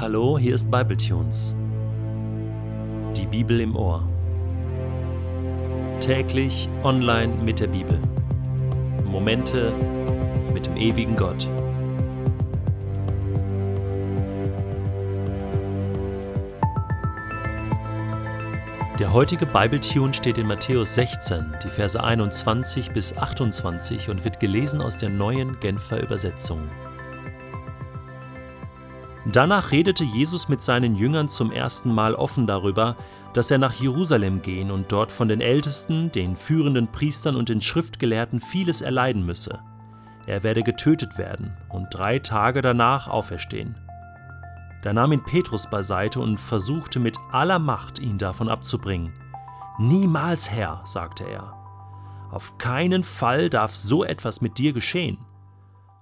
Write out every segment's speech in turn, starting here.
Hallo, hier ist Bibletunes. Die Bibel im Ohr. Täglich online mit der Bibel. Momente mit dem ewigen Gott. Der heutige Bibletune steht in Matthäus 16, die Verse 21 bis 28 und wird gelesen aus der neuen Genfer Übersetzung. Danach redete Jesus mit seinen Jüngern zum ersten Mal offen darüber, dass er nach Jerusalem gehen und dort von den Ältesten, den führenden Priestern und den Schriftgelehrten vieles erleiden müsse. Er werde getötet werden und drei Tage danach auferstehen. Da nahm ihn Petrus beiseite und versuchte mit aller Macht, ihn davon abzubringen. Niemals, Herr, sagte er. Auf keinen Fall darf so etwas mit dir geschehen.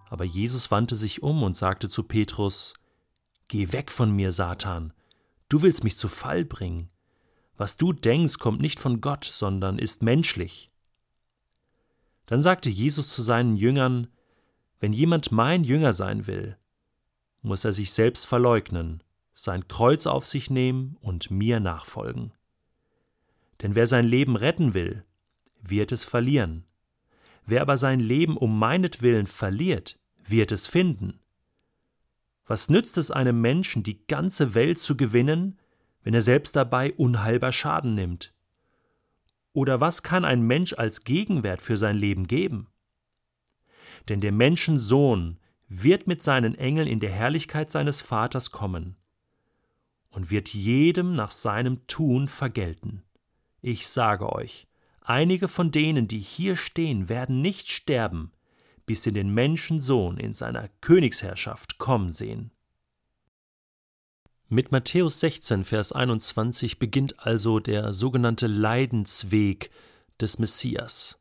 Aber Jesus wandte sich um und sagte zu Petrus, Geh weg von mir, Satan. Du willst mich zu Fall bringen. Was du denkst, kommt nicht von Gott, sondern ist menschlich. Dann sagte Jesus zu seinen Jüngern, Wenn jemand mein Jünger sein will, muss er sich selbst verleugnen, sein Kreuz auf sich nehmen und mir nachfolgen. Denn wer sein Leben retten will, wird es verlieren. Wer aber sein Leben um meinetwillen verliert, wird es finden. Was nützt es einem Menschen, die ganze Welt zu gewinnen, wenn er selbst dabei unheilbar Schaden nimmt? Oder was kann ein Mensch als Gegenwert für sein Leben geben? Denn der Menschensohn wird mit seinen Engeln in der Herrlichkeit seines Vaters kommen und wird jedem nach seinem Tun vergelten. Ich sage euch, einige von denen, die hier stehen, werden nicht sterben, bis sie den Menschensohn in seiner Königsherrschaft kommen sehen. Mit Matthäus 16, Vers 21 beginnt also der sogenannte Leidensweg des Messias.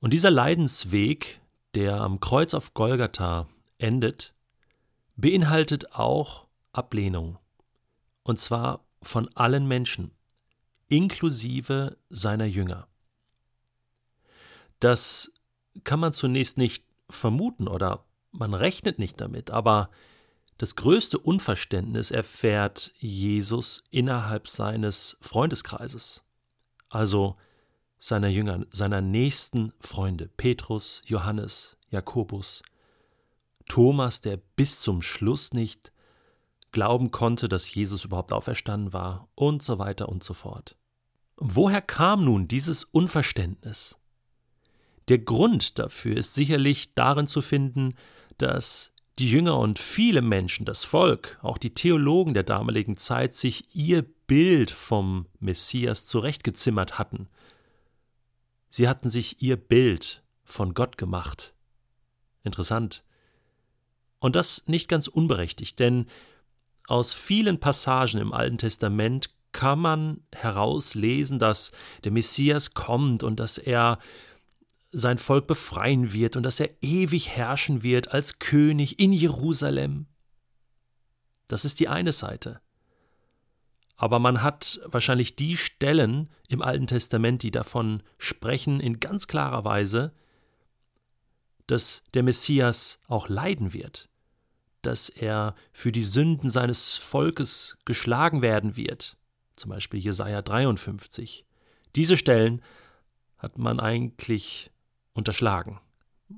Und dieser Leidensweg, der am Kreuz auf Golgatha endet, beinhaltet auch Ablehnung. Und zwar von allen Menschen, inklusive seiner Jünger. Das kann man zunächst nicht vermuten oder man rechnet nicht damit, aber das größte Unverständnis erfährt Jesus innerhalb seines Freundeskreises, also seiner Jünger, seiner nächsten Freunde, Petrus, Johannes, Jakobus, Thomas, der bis zum Schluss nicht glauben konnte, dass Jesus überhaupt auferstanden war und so weiter und so fort. Woher kam nun dieses Unverständnis? Der Grund dafür ist sicherlich darin zu finden, dass die Jünger und viele Menschen, das Volk, auch die Theologen der damaligen Zeit sich ihr Bild vom Messias zurechtgezimmert hatten. Sie hatten sich ihr Bild von Gott gemacht. Interessant. Und das nicht ganz unberechtigt, denn aus vielen Passagen im Alten Testament kann man herauslesen, dass der Messias kommt und dass er sein Volk befreien wird und dass er ewig herrschen wird als König in Jerusalem. Das ist die eine Seite. Aber man hat wahrscheinlich die Stellen im Alten Testament, die davon sprechen, in ganz klarer Weise, dass der Messias auch leiden wird, dass er für die Sünden seines Volkes geschlagen werden wird, zum Beispiel Jesaja 53. Diese Stellen hat man eigentlich unterschlagen.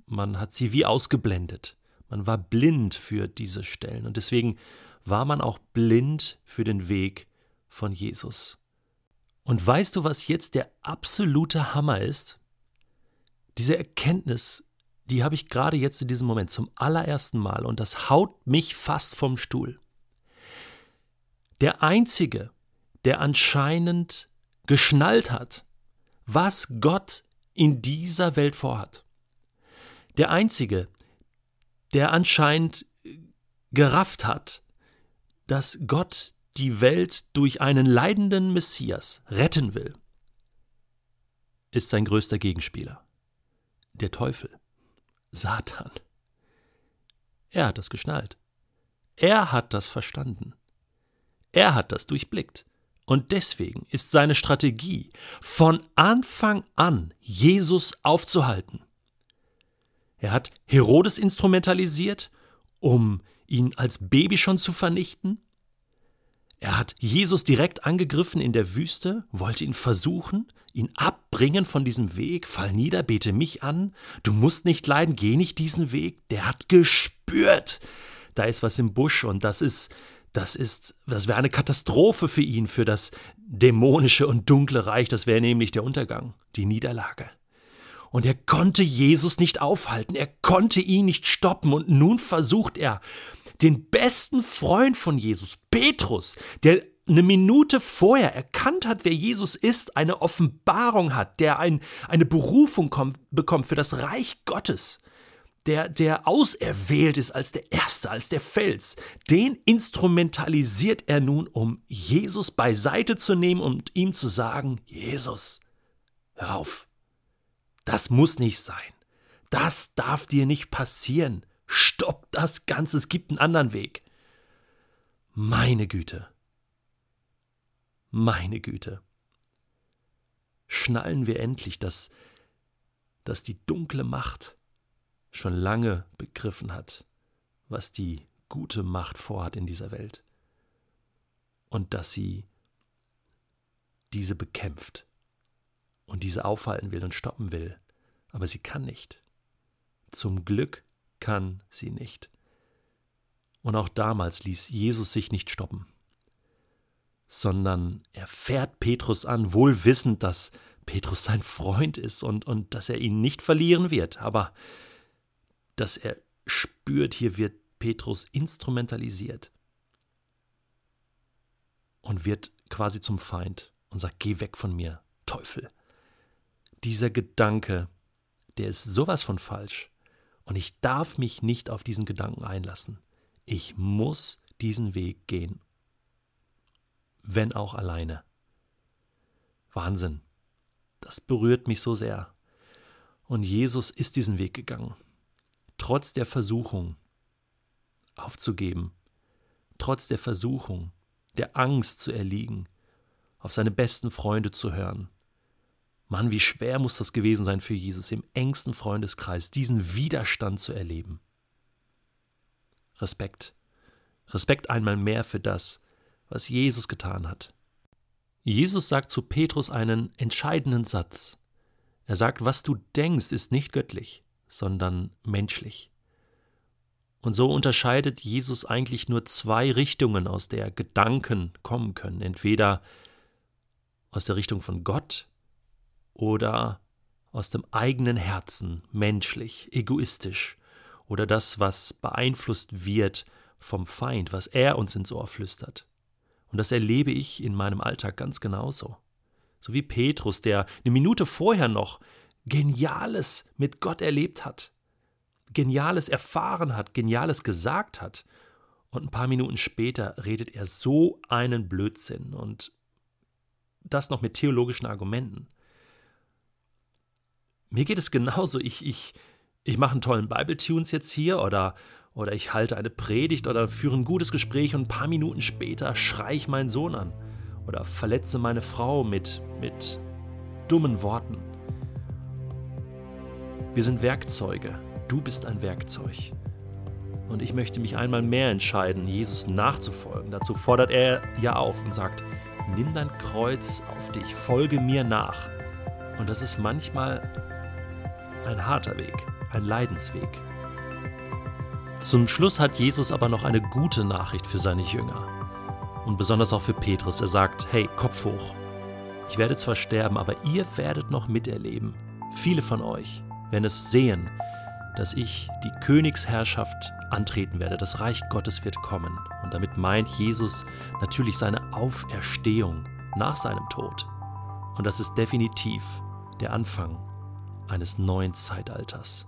Man hat sie wie ausgeblendet. Man war blind für diese Stellen und deswegen war man auch blind für den Weg von Jesus. Und weißt du, was jetzt der absolute Hammer ist? Diese Erkenntnis, die habe ich gerade jetzt in diesem Moment zum allerersten Mal und das haut mich fast vom Stuhl. Der Einzige, der anscheinend geschnallt hat, was Gott in dieser Welt vorhat. Der Einzige, der anscheinend gerafft hat, dass Gott die Welt durch einen leidenden Messias retten will, ist sein größter Gegenspieler, der Teufel, Satan. Er hat das geschnallt. Er hat das verstanden. Er hat das durchblickt. Und deswegen ist seine Strategie von Anfang an, Jesus aufzuhalten. Er hat Herodes instrumentalisiert, um ihn als Baby schon zu vernichten? Er hat Jesus direkt angegriffen in der Wüste, wollte ihn versuchen, ihn abbringen von diesem Weg. Fall nieder, bete mich an. Du musst nicht leiden, geh nicht diesen Weg. Der hat gespürt, da ist was im Busch und das ist, das ist, das wäre eine Katastrophe für ihn, für das dämonische und dunkle Reich. Das wäre nämlich der Untergang, die Niederlage. Und er konnte Jesus nicht aufhalten, er konnte ihn nicht stoppen und nun versucht er, den besten Freund von Jesus, Petrus, der eine Minute vorher erkannt hat, wer Jesus ist, eine Offenbarung hat, der ein, eine Berufung kommt, bekommt für das Reich Gottes, der, der auserwählt ist als der Erste, als der Fels, den instrumentalisiert er nun, um Jesus beiseite zu nehmen und ihm zu sagen, Jesus, hör auf, das muss nicht sein, das darf dir nicht passieren, Stopp das Ganze, es gibt einen anderen Weg. Meine Güte. Meine Güte. Schnallen wir endlich, dass, dass die dunkle Macht schon lange begriffen hat, was die gute Macht vorhat in dieser Welt und dass sie diese bekämpft und diese aufhalten will und stoppen will, aber sie kann nicht. Zum Glück kann sie nicht. Und auch damals ließ Jesus sich nicht stoppen, sondern er fährt Petrus an, wohl wissend, dass Petrus sein Freund ist und, und dass er ihn nicht verlieren wird, aber dass er spürt, hier wird Petrus instrumentalisiert und wird quasi zum Feind und sagt, geh weg von mir, Teufel. Dieser Gedanke, der ist sowas von falsch. Und ich darf mich nicht auf diesen Gedanken einlassen. Ich muss diesen Weg gehen. Wenn auch alleine. Wahnsinn. Das berührt mich so sehr. Und Jesus ist diesen Weg gegangen. Trotz der Versuchung aufzugeben, trotz der Versuchung, der Angst zu erliegen, auf seine besten Freunde zu hören, Mann, wie schwer muss das gewesen sein für Jesus, im engsten Freundeskreis diesen Widerstand zu erleben. Respekt. Respekt einmal mehr für das, was Jesus getan hat. Jesus sagt zu Petrus einen entscheidenden Satz. Er sagt, was du denkst, ist nicht göttlich, sondern menschlich. Und so unterscheidet Jesus eigentlich nur zwei Richtungen, aus der Gedanken kommen können. Entweder aus der Richtung von Gott, oder aus dem eigenen Herzen, menschlich, egoistisch, oder das, was beeinflusst wird vom Feind, was er uns ins Ohr flüstert. Und das erlebe ich in meinem Alltag ganz genauso. So wie Petrus, der eine Minute vorher noch Geniales mit Gott erlebt hat, Geniales erfahren hat, Geniales gesagt hat, und ein paar Minuten später redet er so einen Blödsinn und das noch mit theologischen Argumenten. Mir geht es genauso. Ich, ich, ich mache einen tollen Bible-Tunes jetzt hier oder, oder ich halte eine Predigt oder führe ein gutes Gespräch und ein paar Minuten später schreie ich meinen Sohn an oder verletze meine Frau mit, mit dummen Worten. Wir sind Werkzeuge. Du bist ein Werkzeug. Und ich möchte mich einmal mehr entscheiden, Jesus nachzufolgen. Dazu fordert er ja auf und sagt, nimm dein Kreuz auf dich, folge mir nach. Und das ist manchmal ein harter Weg, ein Leidensweg. Zum Schluss hat Jesus aber noch eine gute Nachricht für seine Jünger. Und besonders auch für Petrus. Er sagt, hey, Kopf hoch. Ich werde zwar sterben, aber ihr werdet noch miterleben. Viele von euch werden es sehen, dass ich die Königsherrschaft antreten werde. Das Reich Gottes wird kommen. Und damit meint Jesus natürlich seine Auferstehung nach seinem Tod. Und das ist definitiv der Anfang eines neuen Zeitalters.